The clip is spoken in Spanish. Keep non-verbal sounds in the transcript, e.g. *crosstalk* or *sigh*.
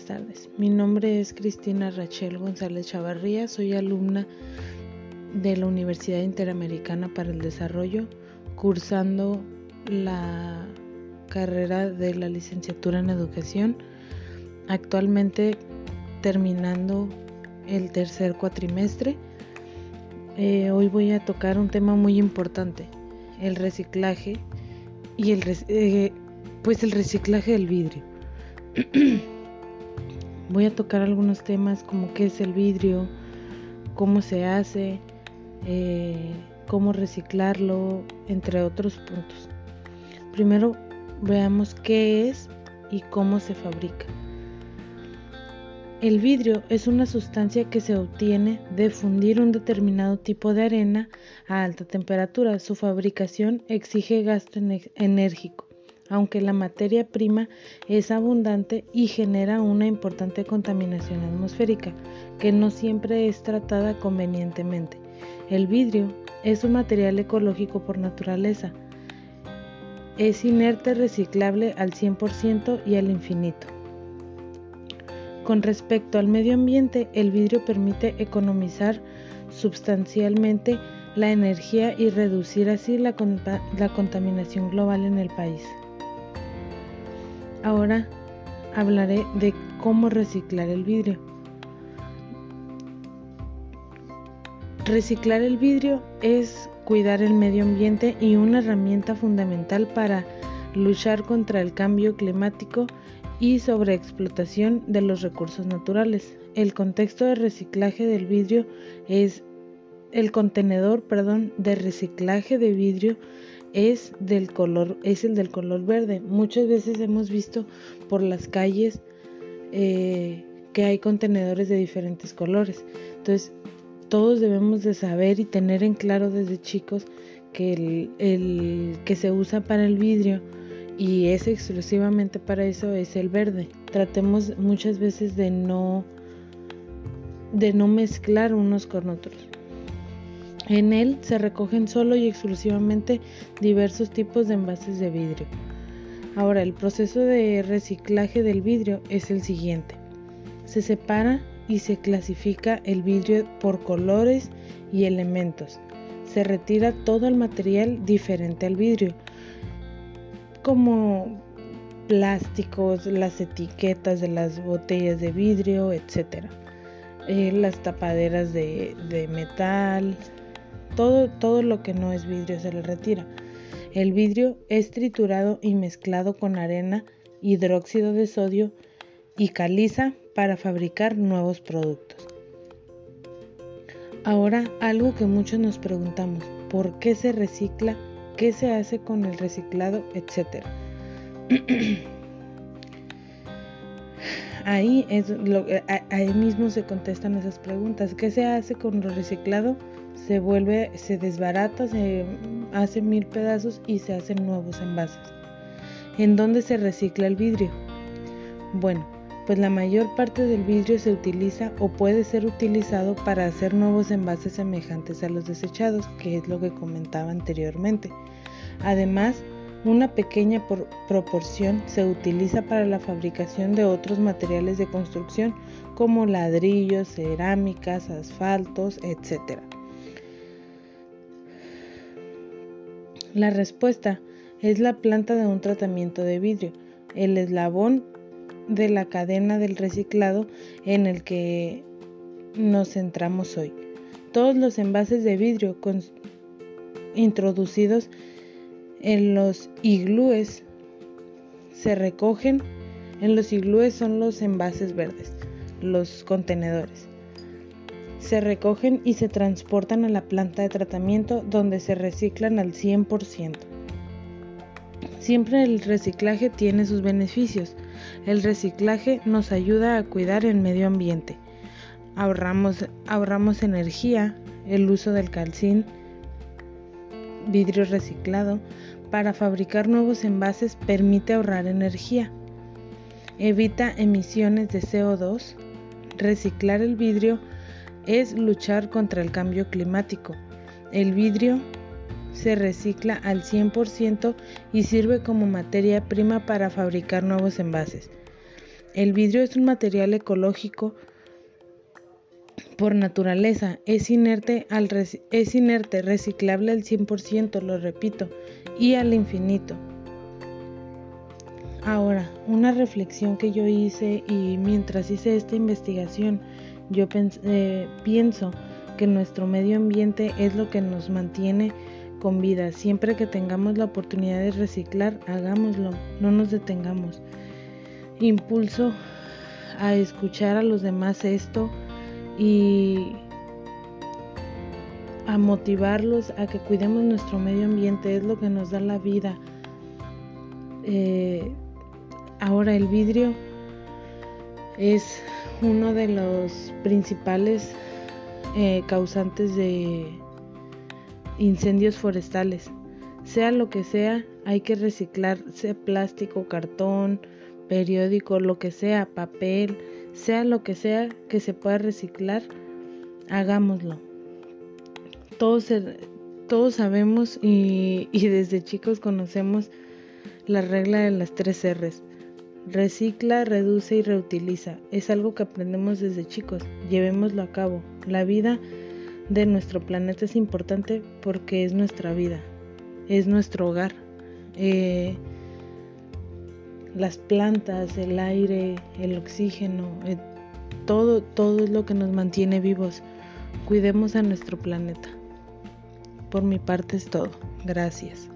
buenas tardes. Mi nombre es Cristina Rachel González Chavarría, soy alumna de la Universidad Interamericana para el Desarrollo, cursando la carrera de la licenciatura en educación, actualmente terminando el tercer cuatrimestre. Eh, hoy voy a tocar un tema muy importante, el reciclaje y el, eh, pues el reciclaje del vidrio. *clears throat* Voy a tocar algunos temas como qué es el vidrio, cómo se hace, eh, cómo reciclarlo, entre otros puntos. Primero veamos qué es y cómo se fabrica. El vidrio es una sustancia que se obtiene de fundir un determinado tipo de arena a alta temperatura. Su fabricación exige gasto enérgico aunque la materia prima es abundante y genera una importante contaminación atmosférica, que no siempre es tratada convenientemente. El vidrio es un material ecológico por naturaleza. Es inerte reciclable al 100% y al infinito. Con respecto al medio ambiente, el vidrio permite economizar sustancialmente la energía y reducir así la, la contaminación global en el país. Ahora hablaré de cómo reciclar el vidrio. Reciclar el vidrio es cuidar el medio ambiente y una herramienta fundamental para luchar contra el cambio climático y sobreexplotación de los recursos naturales. El contexto de reciclaje del vidrio es el contenedor, perdón, de reciclaje de vidrio es del color es el del color verde. Muchas veces hemos visto por las calles eh, que hay contenedores de diferentes colores. Entonces todos debemos de saber y tener en claro desde chicos que el, el que se usa para el vidrio y es exclusivamente para eso es el verde. Tratemos muchas veces de no de no mezclar unos con otros en él se recogen solo y exclusivamente diversos tipos de envases de vidrio. Ahora, el proceso de reciclaje del vidrio es el siguiente. Se separa y se clasifica el vidrio por colores y elementos. Se retira todo el material diferente al vidrio, como plásticos, las etiquetas de las botellas de vidrio, etc. Eh, las tapaderas de, de metal, todo, todo lo que no es vidrio se le retira. El vidrio es triturado y mezclado con arena, hidróxido de sodio y caliza para fabricar nuevos productos. Ahora algo que muchos nos preguntamos, ¿por qué se recicla? ¿Qué se hace con el reciclado? Etcétera. *clears throat* ahí, es lo, ahí mismo se contestan esas preguntas. ¿Qué se hace con lo reciclado? se vuelve, se desbarata, se hace mil pedazos y se hacen nuevos envases. ¿En dónde se recicla el vidrio? Bueno, pues la mayor parte del vidrio se utiliza o puede ser utilizado para hacer nuevos envases semejantes a los desechados, que es lo que comentaba anteriormente. Además, una pequeña proporción se utiliza para la fabricación de otros materiales de construcción como ladrillos, cerámicas, asfaltos, etc. La respuesta es la planta de un tratamiento de vidrio, el eslabón de la cadena del reciclado en el que nos centramos hoy. Todos los envases de vidrio introducidos en los iglúes se recogen. En los iglúes son los envases verdes, los contenedores se recogen y se transportan a la planta de tratamiento donde se reciclan al 100%. Siempre el reciclaje tiene sus beneficios. El reciclaje nos ayuda a cuidar el medio ambiente. Ahorramos, ahorramos energía, el uso del calcín, vidrio reciclado, para fabricar nuevos envases permite ahorrar energía. Evita emisiones de CO2. Reciclar el vidrio es luchar contra el cambio climático. El vidrio se recicla al 100% y sirve como materia prima para fabricar nuevos envases. El vidrio es un material ecológico por naturaleza, es inerte, al es inerte, reciclable al 100%, lo repito, y al infinito. Ahora, una reflexión que yo hice y mientras hice esta investigación, yo eh, pienso que nuestro medio ambiente es lo que nos mantiene con vida. Siempre que tengamos la oportunidad de reciclar, hagámoslo, no nos detengamos. Impulso a escuchar a los demás esto y a motivarlos a que cuidemos nuestro medio ambiente, es lo que nos da la vida. Eh, ahora el vidrio es uno de los principales eh, causantes de incendios forestales. Sea lo que sea, hay que reciclar, sea plástico, cartón, periódico, lo que sea, papel, sea lo que sea que se pueda reciclar, hagámoslo. Todos, todos sabemos *laughs* y, desde chicos conocemos la regla de las tres R's. Recicla, reduce y reutiliza. Es algo que aprendemos desde chicos. Llevémoslo a cabo. La vida de nuestro planeta es importante porque es nuestra vida, es nuestro hogar. Eh, las plantas, el aire, el oxígeno, eh, todo, todo es lo que nos mantiene vivos. Cuidemos a nuestro planeta. Por mi parte es todo. Gracias.